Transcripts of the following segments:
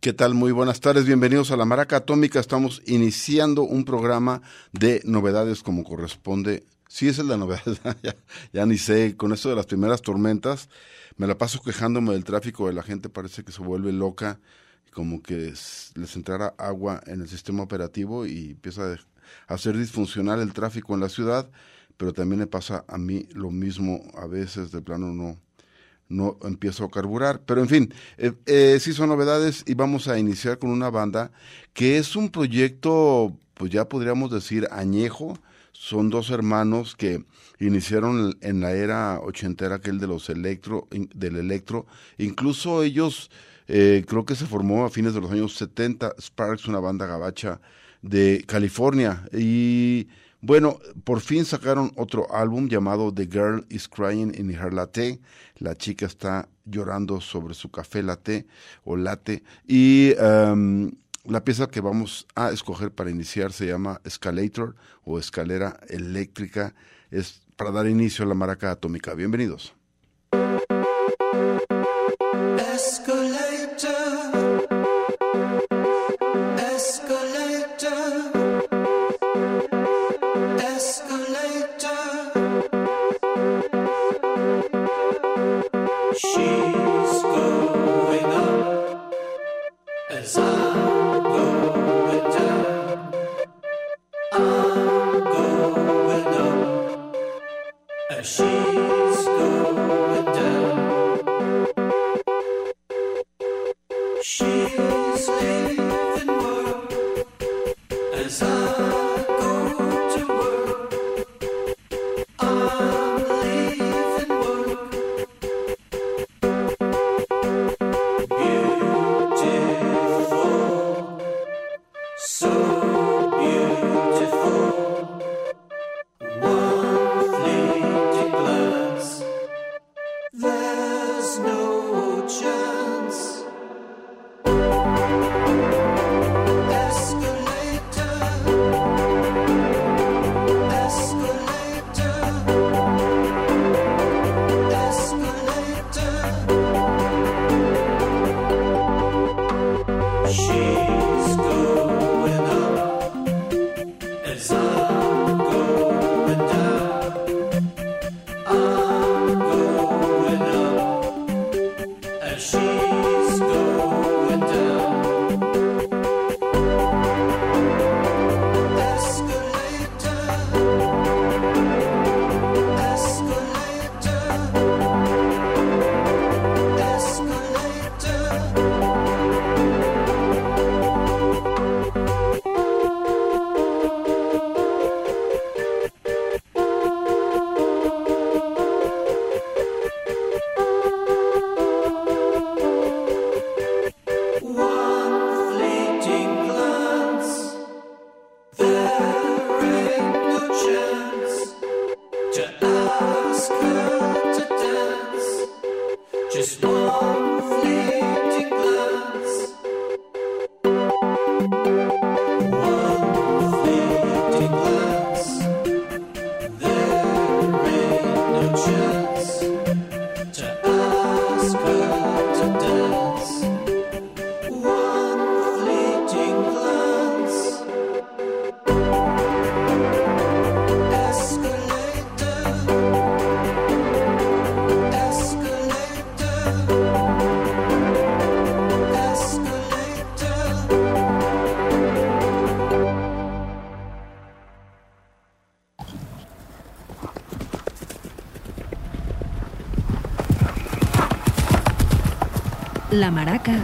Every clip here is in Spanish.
¿Qué tal? Muy buenas tardes, bienvenidos a la Maraca Atómica. Estamos iniciando un programa de novedades como corresponde. Sí, esa es la novedad, ya, ya ni sé, con esto de las primeras tormentas, me la paso quejándome del tráfico de la gente, parece que se vuelve loca, como que les entrara agua en el sistema operativo y empieza a hacer disfuncional el tráfico en la ciudad, pero también me pasa a mí lo mismo, a veces de plano no, no empiezo a carburar. Pero en fin, eh, eh, sí son novedades y vamos a iniciar con una banda que es un proyecto, pues ya podríamos decir, añejo. Son dos hermanos que iniciaron en la era ochentera, aquel de los electro, del electro. Incluso ellos, eh, creo que se formó a fines de los años 70, Sparks, una banda gabacha de California. Y bueno, por fin sacaron otro álbum llamado The Girl is Crying in Her Latte. La chica está llorando sobre su café latte o latte. Y um, la pieza que vamos a escoger para iniciar se llama Escalator o Escalera Eléctrica. Es para dar inicio a la maraca atómica. Bienvenidos. La maraca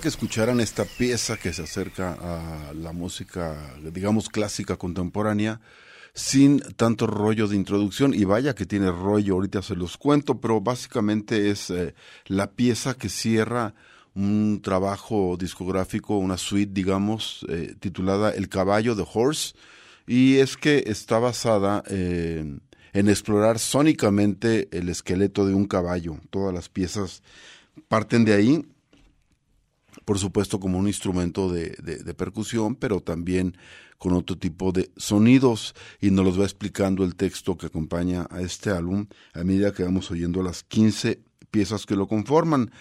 Que escucharan esta pieza que se acerca a la música, digamos, clásica contemporánea, sin tanto rollo de introducción. Y vaya que tiene rollo, ahorita se los cuento, pero básicamente es eh, la pieza que cierra un trabajo discográfico, una suite, digamos, eh, titulada El caballo de Horse. Y es que está basada en explorar sónicamente el esqueleto de un caballo. Todas las piezas parten de ahí por supuesto como un instrumento de, de, percusión, pero también con otro tipo de sonidos y nos los va explicando el texto que acompaña a este álbum a medida que vamos oyendo las 15 piezas que lo conforman.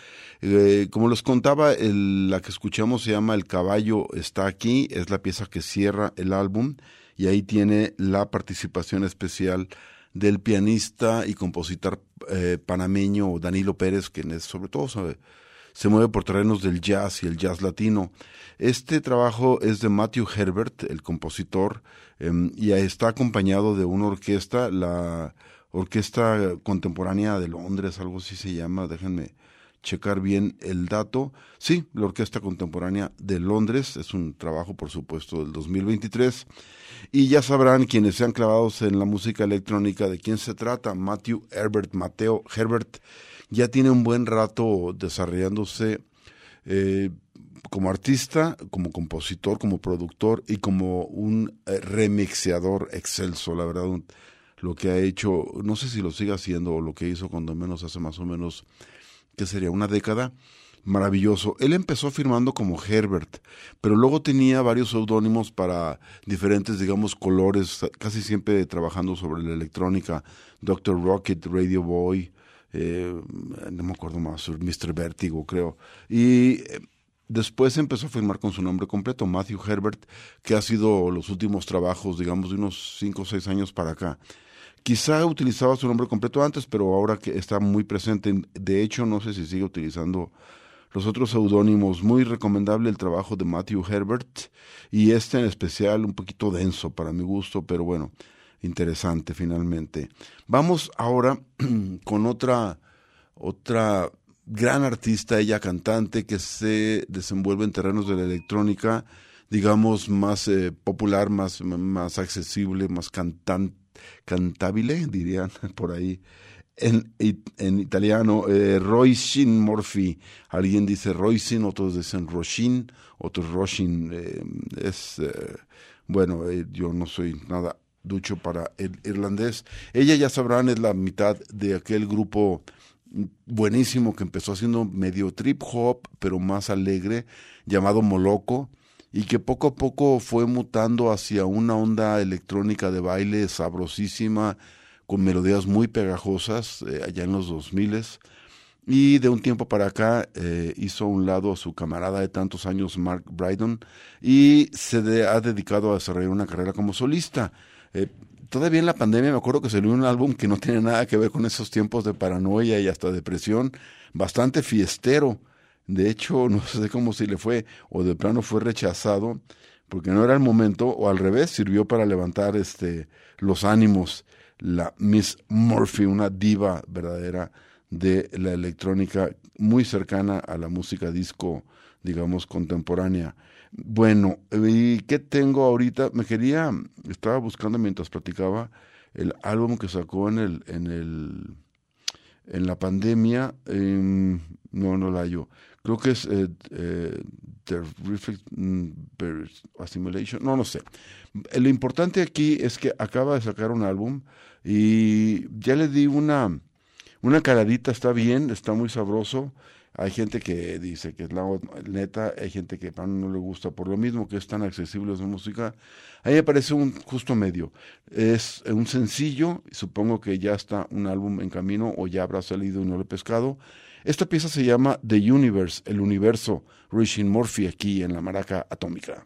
Eh, como les contaba, la que escuchamos se llama El caballo está aquí, es la pieza que cierra el álbum y ahí tiene la participación especial del pianista y compositor eh, panameño Danilo Pérez, quien es sobre todo se mueve por terrenos del jazz y el jazz latino. Este trabajo es de Matthew Herbert, el compositor, em, y está acompañado de una orquesta, la Orquesta Contemporánea de Londres, algo así se llama, déjenme checar bien el dato. Sí, la Orquesta Contemporánea de Londres, es un trabajo por supuesto del 2023. Y ya sabrán quienes sean clavados en la música electrónica de quién se trata. Matthew Herbert, Mateo Herbert ya tiene un buen rato desarrollándose eh, como artista, como compositor, como productor y como un eh, remixeador excelso, la verdad, lo que ha hecho, no sé si lo sigue haciendo o lo que hizo cuando menos hace más o menos, que sería una década, maravilloso. Él empezó firmando como Herbert, pero luego tenía varios seudónimos para diferentes, digamos, colores, casi siempre trabajando sobre la electrónica, Dr. Rocket, Radio Boy, eh, no me acuerdo más, Mr. Vertigo, creo. Y eh, después empezó a firmar con su nombre completo, Matthew Herbert, que ha sido los últimos trabajos, digamos, de unos 5 o 6 años para acá. Quizá utilizaba su nombre completo antes, pero ahora que está muy presente, de hecho, no sé si sigue utilizando los otros seudónimos. Muy recomendable el trabajo de Matthew Herbert y este en especial un poquito denso para mi gusto, pero bueno, interesante finalmente. Vamos ahora con otra, otra gran artista, ella cantante, que se desenvuelve en terrenos de la electrónica, digamos, más eh, popular, más, más accesible, más cantan, cantable, dirían por ahí. En, en italiano, eh, Roisin Morphy. Alguien dice Roisin, otros dicen Roshin, otros Roshin. Eh, es, bueno, yo no soy nada ducho para el irlandés. Ella, ya sabrán, es la mitad de aquel grupo buenísimo que empezó haciendo medio trip hop, pero más alegre, llamado Moloco. y que poco a poco fue mutando hacia una onda electrónica de baile sabrosísima, con melodías muy pegajosas eh, allá en los 2000 y de un tiempo para acá eh, hizo a un lado a su camarada de tantos años, Mark Brydon, y se ha dedicado a desarrollar una carrera como solista. Eh, todavía en la pandemia me acuerdo que salió un álbum que no tiene nada que ver con esos tiempos de paranoia y hasta depresión, bastante fiestero. De hecho, no sé cómo si le fue o de plano fue rechazado porque no era el momento o al revés sirvió para levantar este los ánimos. La Miss Murphy, una diva verdadera de la electrónica muy cercana a la música disco, digamos, contemporánea. Bueno, ¿y qué tengo ahorita? Me quería, estaba buscando mientras platicaba el álbum que sacó en el, en el, en la pandemia, no, no la yo. Creo que es eh, eh, mm, Assimilation, no, no sé. Lo importante aquí es que acaba de sacar un álbum y ya le di una, una caladita está bien, está muy sabroso. Hay gente que dice que es la neta, hay gente que no le gusta por lo mismo que es tan accesible su música. A mí me parece un justo medio. Es un sencillo, supongo que ya está un álbum en camino o ya habrá salido y no lo he pescado. Esta pieza se llama The Universe, el universo, Richie Murphy aquí en la maraca atómica.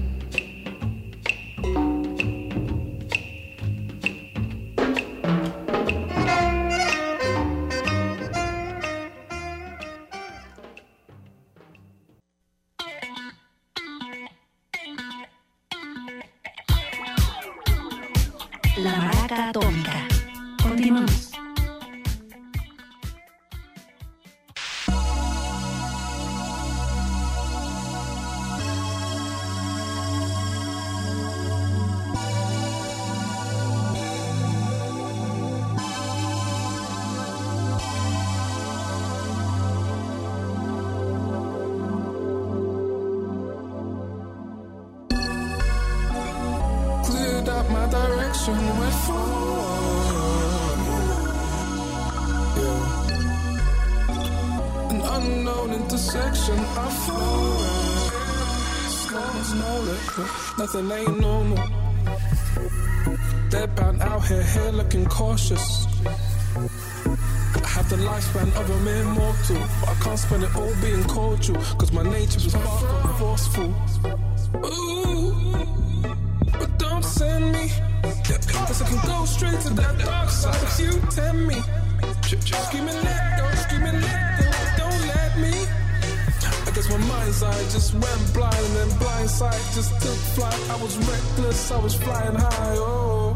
natural, cause my nature's powerful, forceful. Ooh, but don't send me. Cause I can go straight to that dark side if you tempt me. Screaming, let go, screaming, let go, don't let me. I guess my mind's eye just went blind, and then blind side just took flight. I was reckless, I was flying high, oh.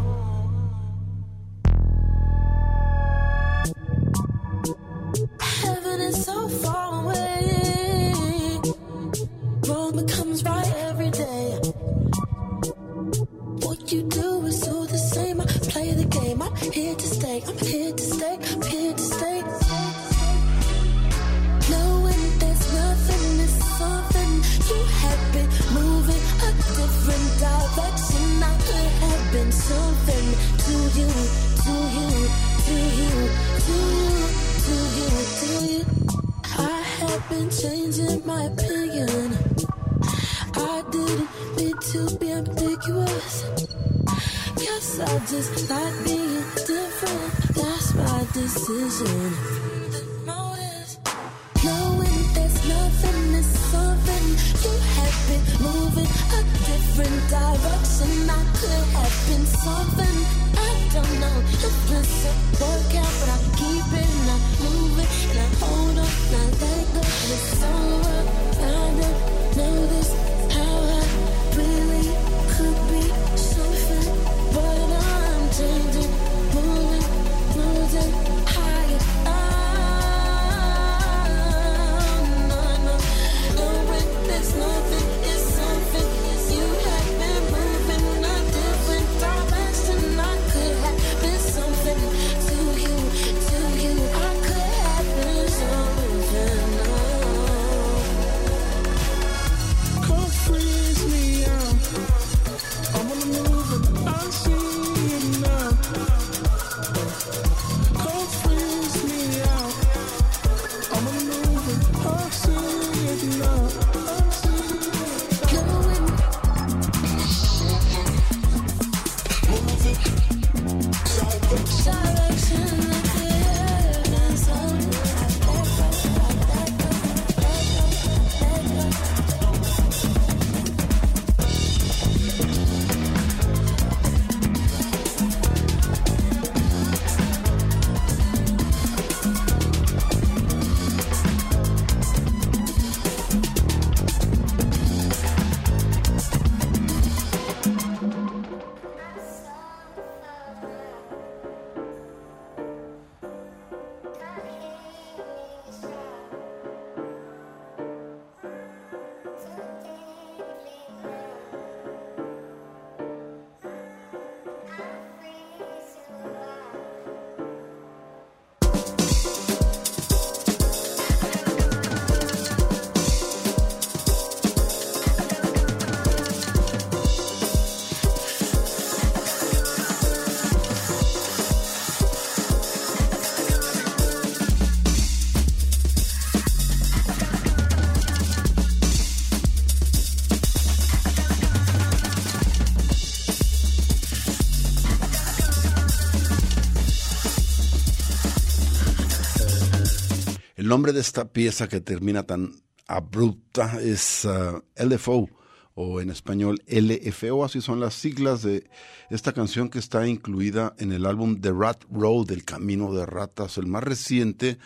El nombre de esta pieza que termina tan abrupta es uh, LFO o en español LFO, así son las siglas de esta canción que está incluida en el álbum The Rat Road, El Camino de Ratas, el más reciente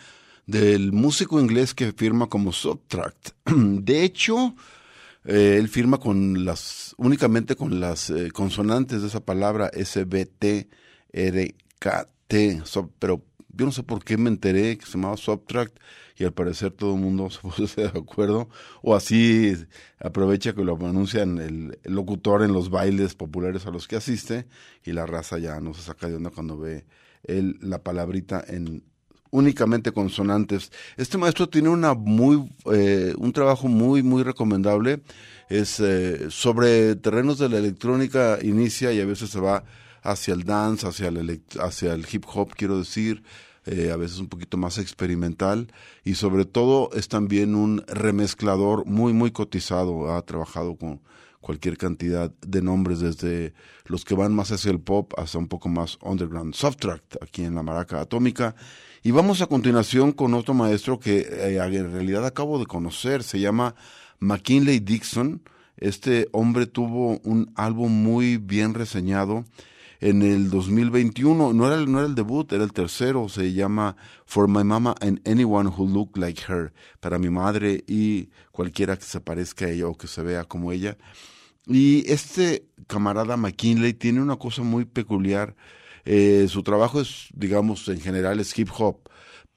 del músico inglés que firma como Subtract. De hecho, eh, él firma con las únicamente con las eh, consonantes de esa palabra SBT, RKT, pero yo no sé por qué me enteré que se llamaba Subtract y al parecer todo el mundo se puso de acuerdo o así aprovecha que lo anuncian el, el, locutor en los bailes populares a los que asiste y la raza ya no se saca de onda cuando ve él la palabrita en únicamente consonantes. Este maestro tiene una muy eh, un trabajo muy muy recomendable. Es eh, sobre terrenos de la electrónica inicia y a veces se va hacia el dance, hacia el, hacia el hip hop, quiero decir, eh, a veces un poquito más experimental y sobre todo es también un remezclador muy muy cotizado. Ha trabajado con cualquier cantidad de nombres desde los que van más hacia el pop hasta un poco más underground. Softtrack aquí en la Maraca Atómica y vamos a continuación con otro maestro que eh, en realidad acabo de conocer, se llama McKinley Dixon. Este hombre tuvo un álbum muy bien reseñado en el 2021. No era, no era el debut, era el tercero. Se llama For My Mama and Anyone Who Look Like Her. Para mi madre y cualquiera que se parezca a ella o que se vea como ella. Y este camarada McKinley tiene una cosa muy peculiar eh, su trabajo es, digamos, en general es hip hop,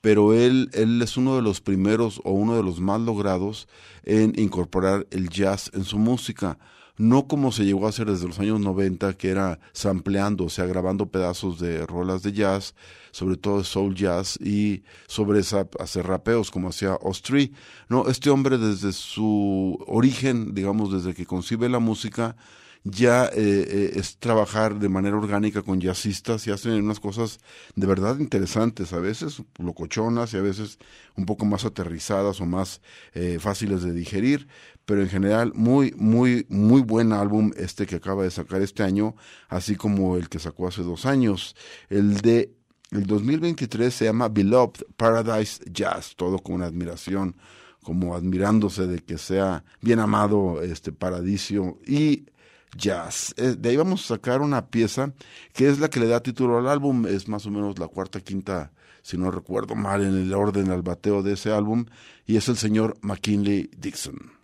pero él, él es uno de los primeros o uno de los más logrados en incorporar el jazz en su música. No como se llegó a hacer desde los años 90, que era sampleando, o sea, grabando pedazos de rolas de jazz, sobre todo soul jazz, y sobre esa, hacer rapeos como hacía Ostri. No, este hombre desde su origen, digamos, desde que concibe la música, ya eh, eh, es trabajar de manera orgánica con jazzistas y hacen unas cosas de verdad interesantes, a veces locochonas y a veces un poco más aterrizadas o más eh, fáciles de digerir, pero en general muy, muy, muy buen álbum este que acaba de sacar este año, así como el que sacó hace dos años. El de el 2023 se llama Beloved Paradise Jazz, todo con una admiración como admirándose de que sea bien amado este paradiso y jazz. Eh, de ahí vamos a sacar una pieza que es la que le da título al álbum, es más o menos la cuarta, quinta, si no recuerdo mal en el orden al bateo de ese álbum, y es el señor McKinley Dixon.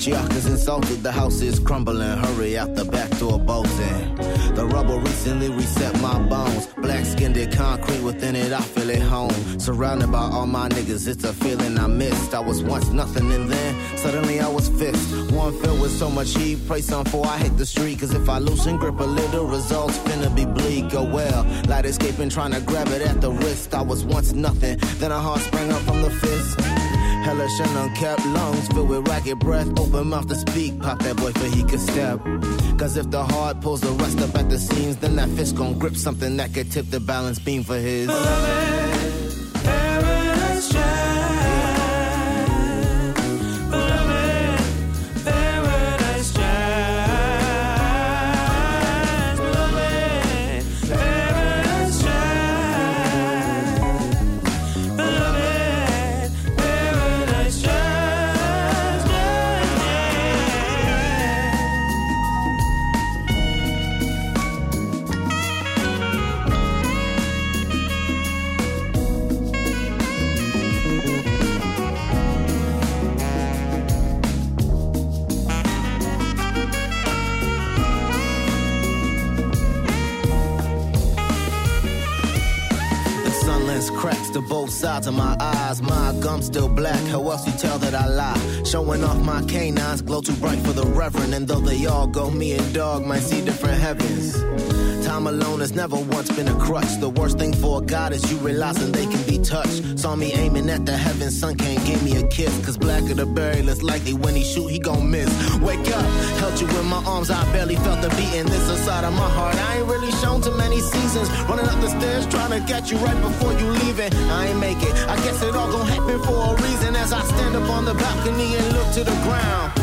Matriarchs insulted, the house is crumbling. Hurry out the back door, bolting. The rubble recently reset my bones. Black skinned concrete within it, I feel at home. Surrounded by all my niggas, it's a feeling I missed. I was once nothing and then suddenly I was fixed. One filled with so much heat, pray some for I hit the street. Cause if I loosen grip a little, results finna be bleak. Oh well, light escaping, trying to grab it at the wrist. I was once nothing, then a heart sprang up from the fist. Hellish and unkept lungs filled with ragged breath. Open mouth to speak, pop that boy for he could step. Cause if the heart pulls the rest up at the seams, then that fist gon' grip something that could tip the balance beam for his. Of my eyes. My gum still black. How else you tell that I lie? Showing off my canines, glow too bright for the reverend. And though they all go, me and dog might see different heavens. Time alone has never once been a crutch. The worst thing for a god is you realizing they can be touched. Saw me aiming at the heavens, sun can't give me a kiss. Cause blacker the berry, less likely when he shoot, he gon' miss. Wake up, held you in my arms, I barely felt the beating. This inside of my heart, I ain't really shown too many seasons. Running up the stairs, trying to catch you right before you leaving. I ain't make it, I guess it all gon' happen for a reason. As I stand up on the balcony and look to the ground.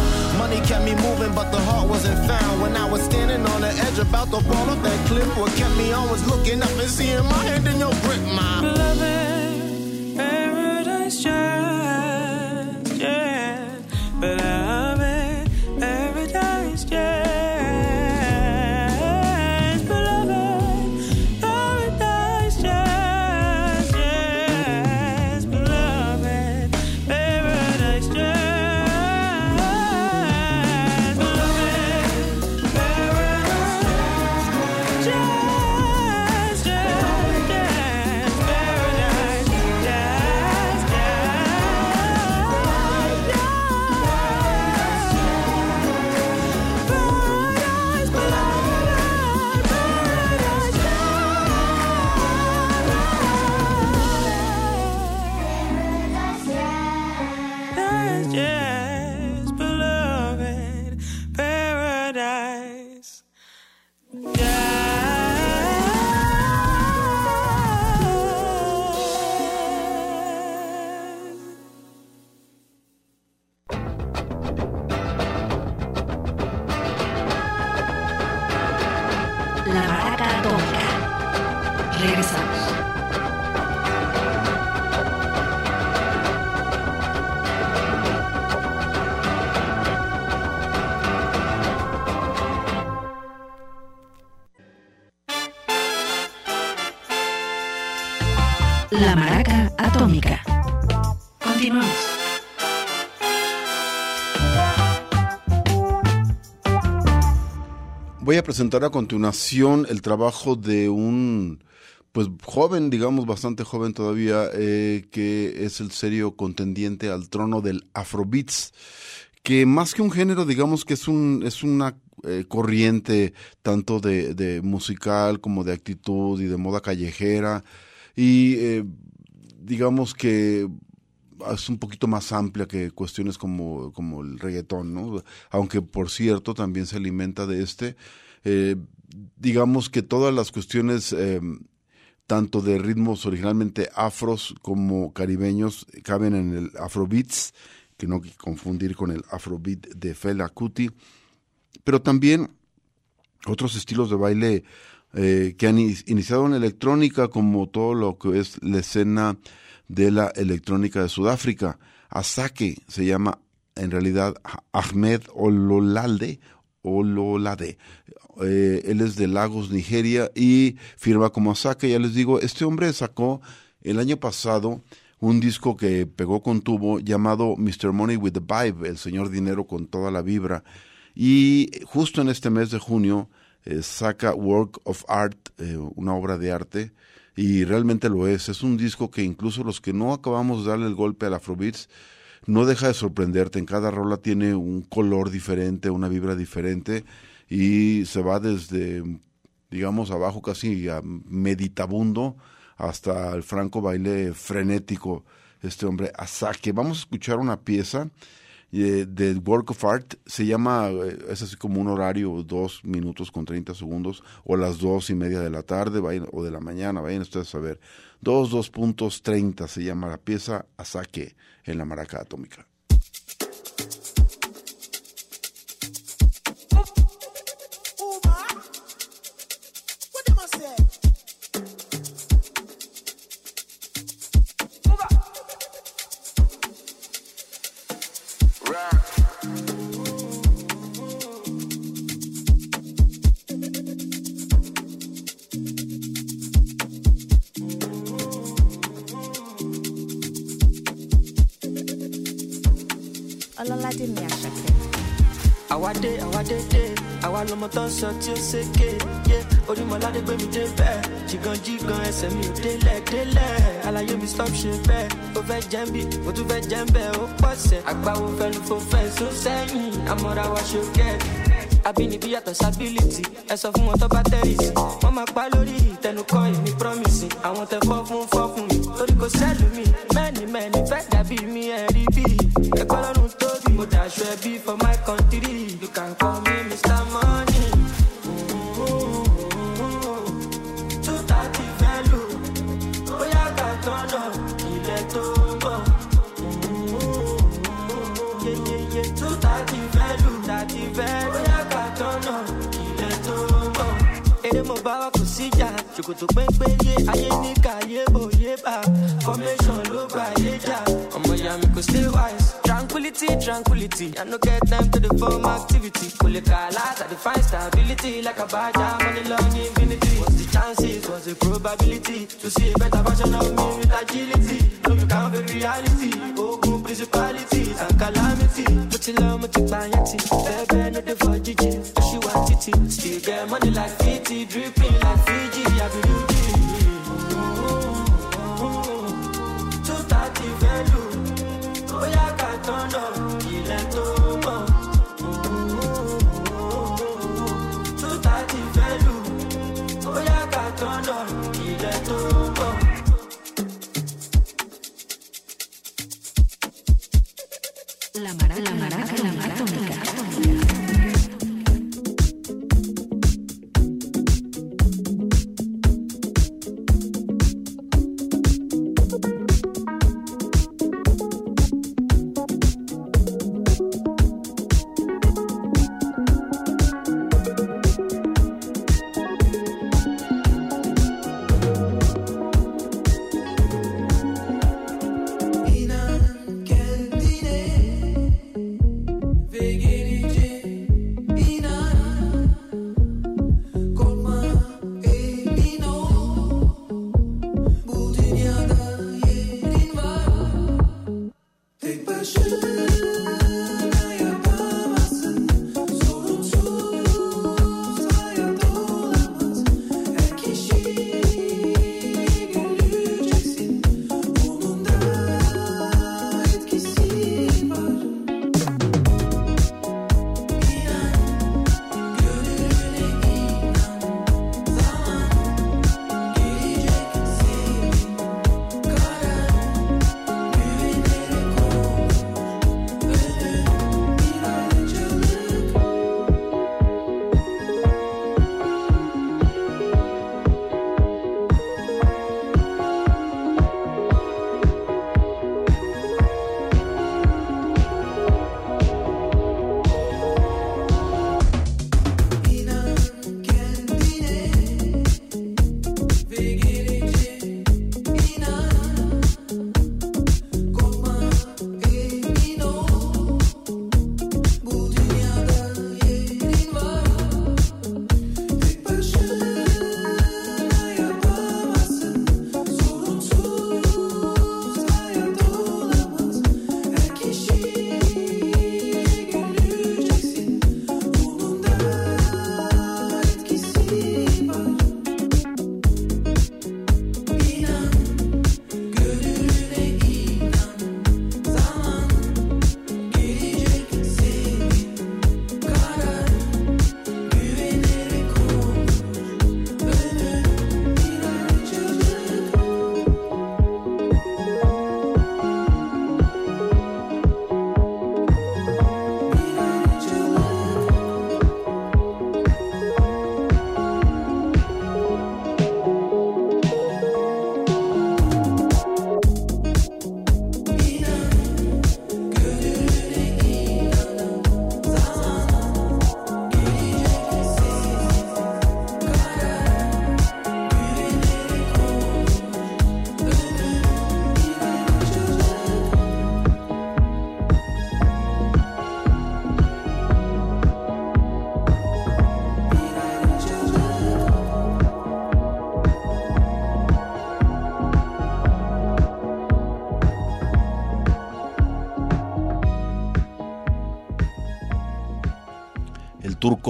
Money kept me moving, but the heart wasn't found. When I was standing on the edge about to fall off that cliff, what kept me on was looking up and seeing my hand in your grip, my Beloved, you. Presentar a continuación el trabajo de un pues joven, digamos bastante joven todavía, eh, que es el serio contendiente al trono del Afrobeats, que más que un género, digamos que es un es una eh, corriente tanto de, de musical como de actitud y de moda callejera. Y eh, digamos que es un poquito más amplia que cuestiones como, como el reggaetón, ¿no? Aunque, por cierto, también se alimenta de este. Eh, digamos que todas las cuestiones, eh, tanto de ritmos originalmente afros como caribeños, caben en el afrobeats, que no hay que confundir con el afrobeat de Fela Kuti, pero también otros estilos de baile eh, que han in- iniciado en electrónica, como todo lo que es la escena de la electrónica de Sudáfrica. Asake se llama en realidad Ah- Ahmed Ololalde, Ololade. Eh, él es de Lagos, Nigeria, y firma como Asake. Ya les digo, este hombre sacó el año pasado un disco que pegó con tubo llamado Mr. Money with the Vibe, el señor dinero con toda la vibra. Y justo en este mes de junio eh, saca Work of Art, eh, una obra de arte, y realmente lo es. Es un disco que incluso los que no acabamos de darle el golpe al Afrobeats, no deja de sorprenderte. En cada rola tiene un color diferente, una vibra diferente, y se va desde, digamos, abajo casi a meditabundo hasta el franco baile frenético. Este hombre, Asake. Vamos a escuchar una pieza del Work of Art. Se llama, eh, es así como un horario, dos minutos con 30 segundos, o las dos y media de la tarde vayan, o de la mañana, vayan ustedes a ver. Dos, dos puntos 30 se llama la pieza Asake en la maraca atómica. Ọlọ́ládé mi àṣàkẹ́. àwa dé àwa dé dé. Àwa lọmọ tó ń sọ tí ó ṣèké yé. Orímọ̀ládé gbé mi dé bẹ́ẹ̀. Jìgànjìgàn ẹsẹ̀ mi ò délẹ̀ délẹ̀. Àlàyé mi stop ṣe bẹ́ẹ̀. Ó fẹ́ jẹ́ ń bí mo tún fẹ́ jẹ́ ń bẹ́ẹ̀. Ó pọ̀sẹ̀ àgbáwo fẹ́nu fò fẹ́ só sẹ́yìn. Àmọ́ra wa ṣe kẹ́ẹ̀ àbínibí yàtọ̀ sábìlìtì ẹ sọ fún wọn tó bá tẹ́rìsì wọ́n máa pa lórí ìtẹnukọ́ èmi promise. Àwọn tẹ fọ́ fún fọ́ fún mi. Torí kò sẹ́lù mi. Mẹ́ni mẹ́ni fẹ́ dàbí mi ẹgbẹ́ lọ́rùn I swear be for my country. You can call me Mr. Money. Ṣòkòtò péńpé yé ayé ní kàyé bòyé bá. Formation ló gba ayé jà. Ọmọ ìyá mi kò sí wá tranquility. I no get time to the form activity. Pull the colors I define stability like a badger, money long infinity. What's the chances? What's the probability to see a better version of me with agility? No, you can't be reality. Oh, Open principalities and calamity. But you love, put your piety. Baby, no the for Gigi. She want it. Still get money like 50, dripping like Fiji. I be Oh yeah, I can't up.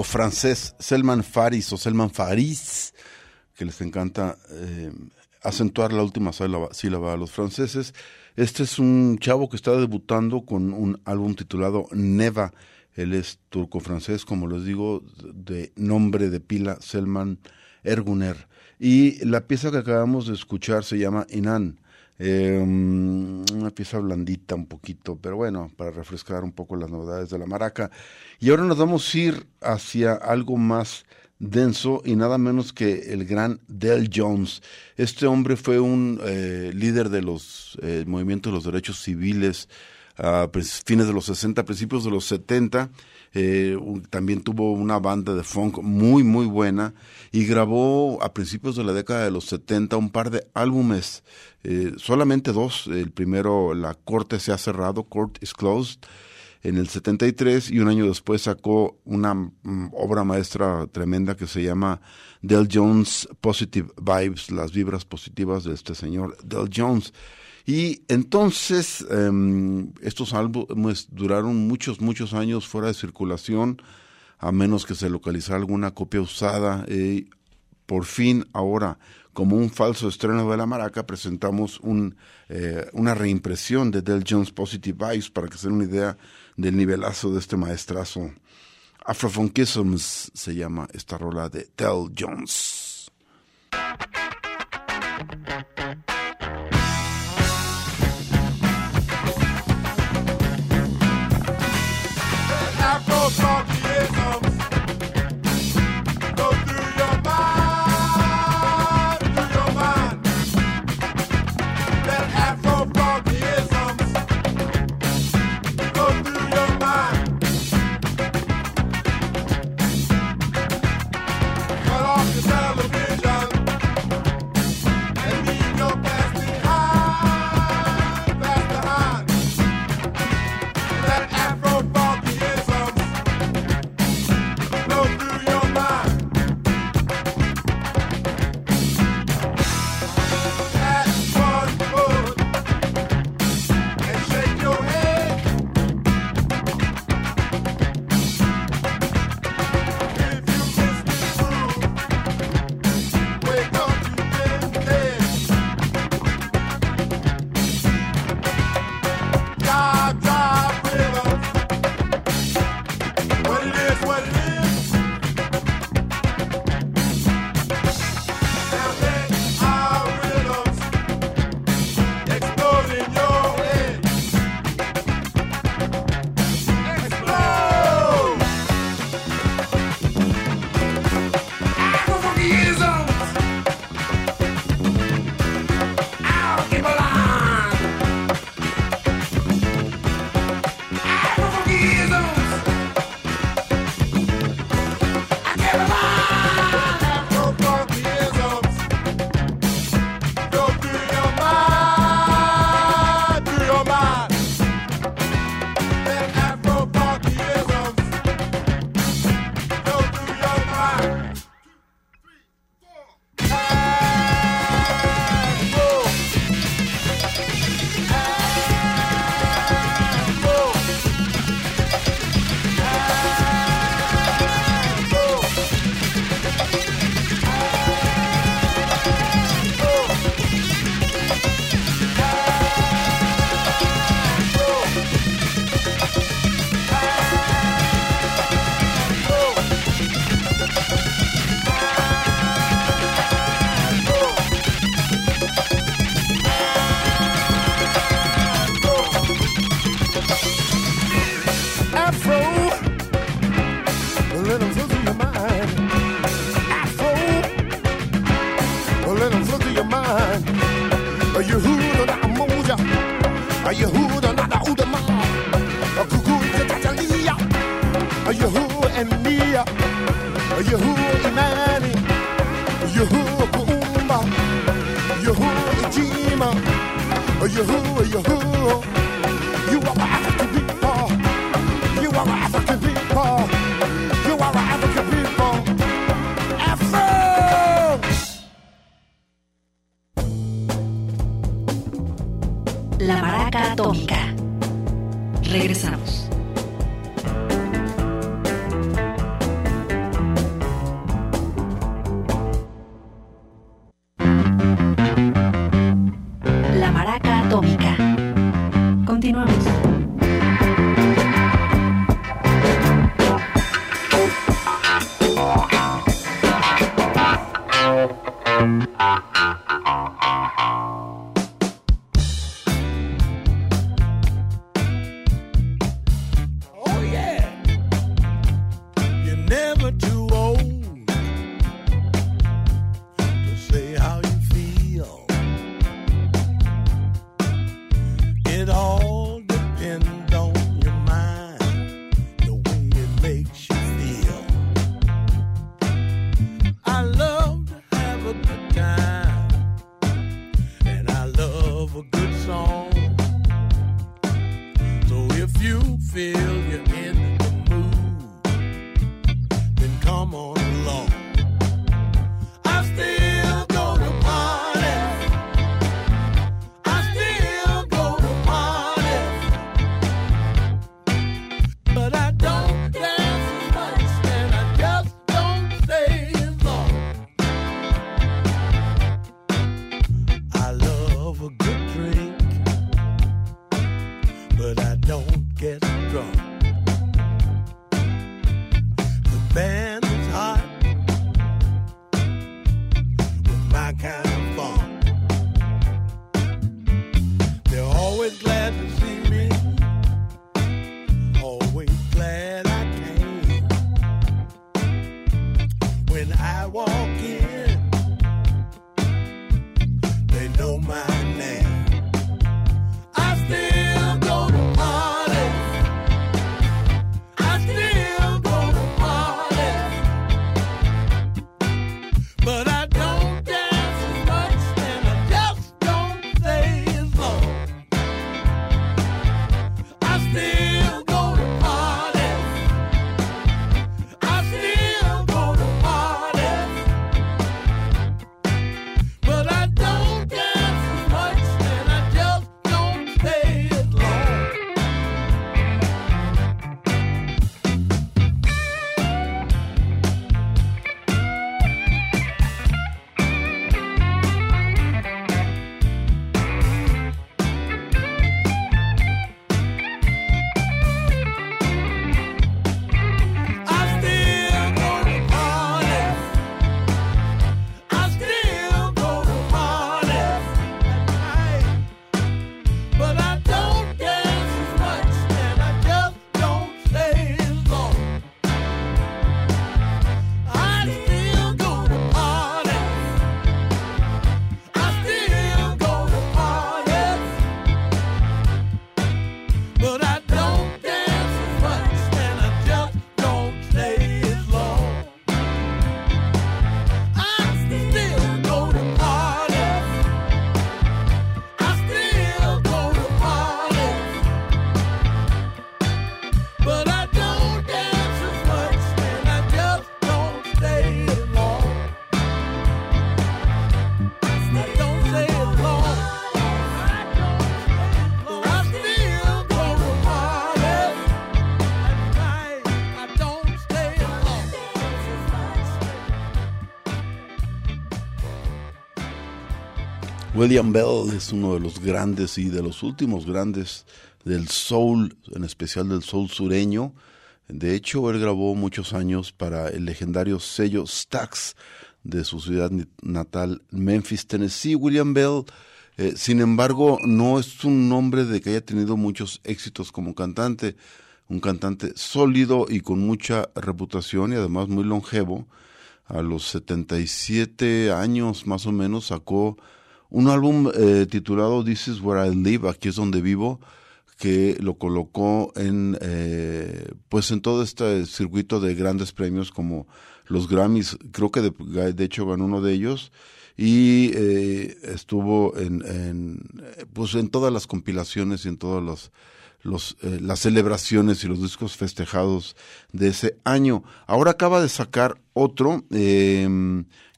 Francés Selman Faris o Selman Faris, que les encanta eh, acentuar la última sílaba, a los franceses. Este es un chavo que está debutando con un álbum titulado Neva. Él es turco-francés, como les digo, de nombre de pila Selman Erguner. Y la pieza que acabamos de escuchar se llama Inan. Eh, una pieza blandita un poquito, pero bueno, para refrescar un poco las novedades de la maraca. Y ahora nos vamos a ir hacia algo más denso y nada menos que el gran Del Jones. Este hombre fue un eh, líder de los eh, movimientos de los derechos civiles a fines de los 60, principios de los 70. Eh, también tuvo una banda de funk muy, muy buena y grabó a principios de la década de los 70 un par de álbumes, eh, solamente dos. El primero, La Corte se ha cerrado, Court is Closed, en el 73 y un año después sacó una mm, obra maestra tremenda que se llama Del Jones Positive Vibes, las vibras positivas de este señor Del Jones. Y entonces em, estos álbumes duraron muchos, muchos años fuera de circulación, a menos que se localizara alguna copia usada. Por fin, ahora, como un falso estreno de la maraca, presentamos eh, una reimpresión de Del Jones Positive Vibes para que se den una idea del nivelazo de este maestrazo. Afrofunkisms se llama esta rola de Del Jones. يهود ماني يهود أمبا يهود جيما يهود يهود You are African people You are African people William Bell es uno de los grandes y de los últimos grandes del soul, en especial del soul sureño. De hecho, él grabó muchos años para el legendario sello Stax de su ciudad natal, Memphis, Tennessee. William Bell, eh, sin embargo, no es un nombre de que haya tenido muchos éxitos como cantante. Un cantante sólido y con mucha reputación y además muy longevo. A los 77 años más o menos sacó un álbum eh, titulado This is where I live, aquí es donde vivo, que lo colocó en eh, pues en todo este circuito de grandes premios como los Grammys, creo que de, de hecho ganó uno de ellos y eh, estuvo en, en, pues en todas las compilaciones y en todas las los, eh, las celebraciones y los discos festejados de ese año. Ahora acaba de sacar otro, eh,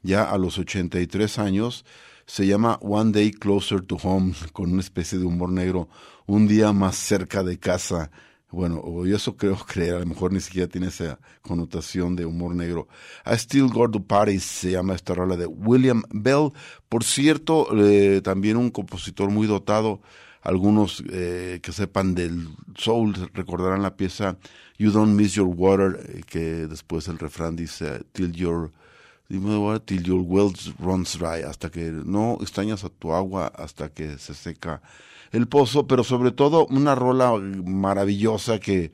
ya a los 83 años, se llama One Day Closer to Home, con una especie de humor negro, un día más cerca de casa. Bueno, o eso creo creer, a lo mejor ni siquiera tiene esa connotación de humor negro. I Still Go to Paris se llama esta rola de William Bell. Por cierto, eh, también un compositor muy dotado. Algunos eh, que sepan del soul recordarán la pieza You Don't Miss Your Water, eh, que después el refrán dice Till Your till your well runs dry, hasta que no extrañas a tu agua, hasta que se seca el pozo, pero sobre todo una rola maravillosa que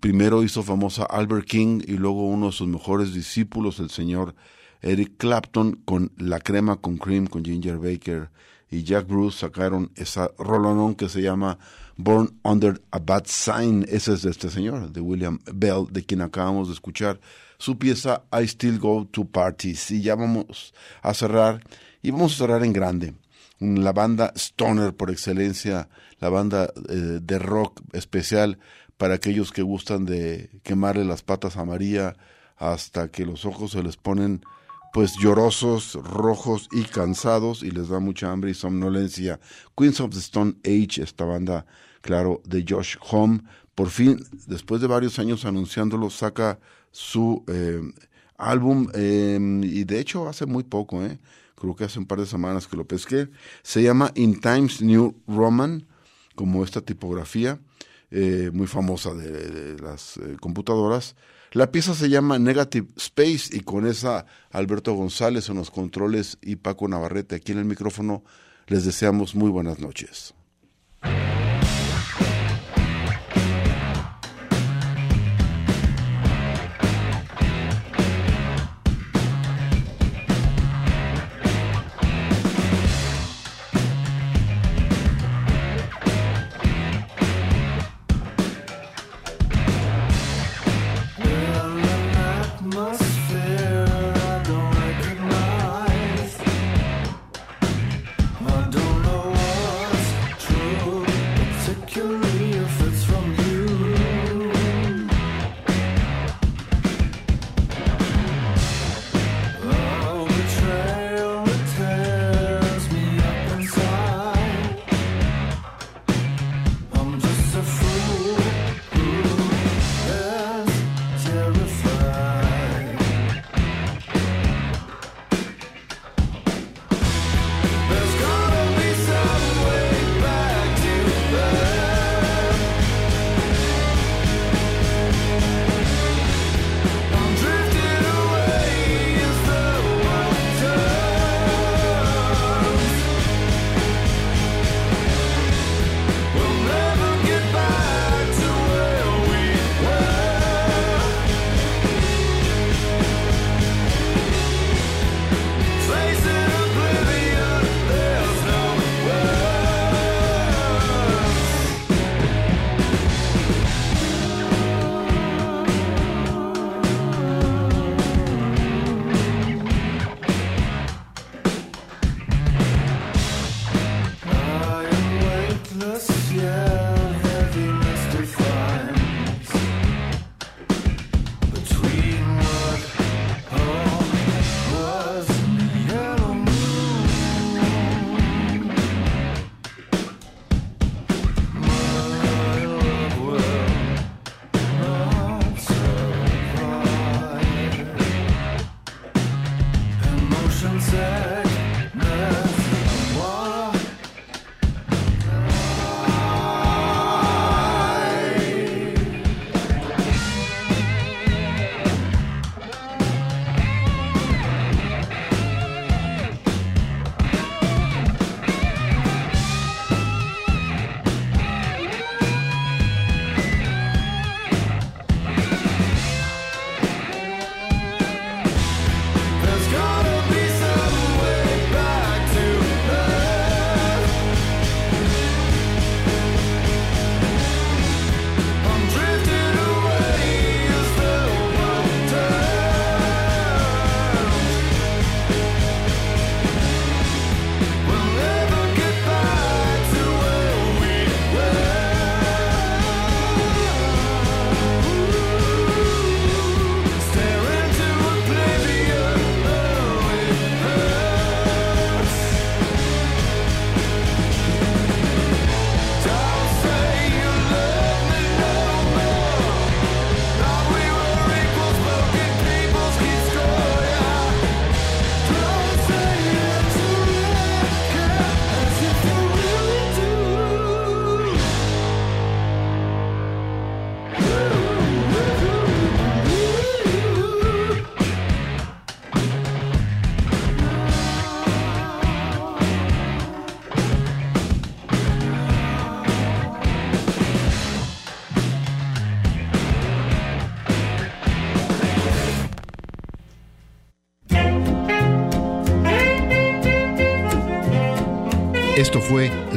primero hizo famosa Albert King y luego uno de sus mejores discípulos, el señor Eric Clapton, con La Crema con Cream, con Ginger Baker y Jack Bruce sacaron esa rolonón que se llama Born Under a Bad Sign. Ese es de este señor, de William Bell, de quien acabamos de escuchar su pieza I Still Go to Parties. Y ya vamos a cerrar, y vamos a cerrar en grande. La banda Stoner por excelencia, la banda eh, de rock especial para aquellos que gustan de quemarle las patas a María hasta que los ojos se les ponen pues llorosos, rojos y cansados y les da mucha hambre y somnolencia. Queens of the Stone Age, esta banda, claro, de Josh Home, por fin, después de varios años anunciándolo, saca su eh, álbum em, y de hecho hace muy poco, eh, creo que hace un par de semanas que lo pesqué, se llama In Times New Roman, como esta tipografía eh, muy famosa de, las computadoras. La pieza se llama Negative Space y con esa Alberto González en los controles y Paco Navarrete aquí en el micrófono les deseamos muy buenas noches.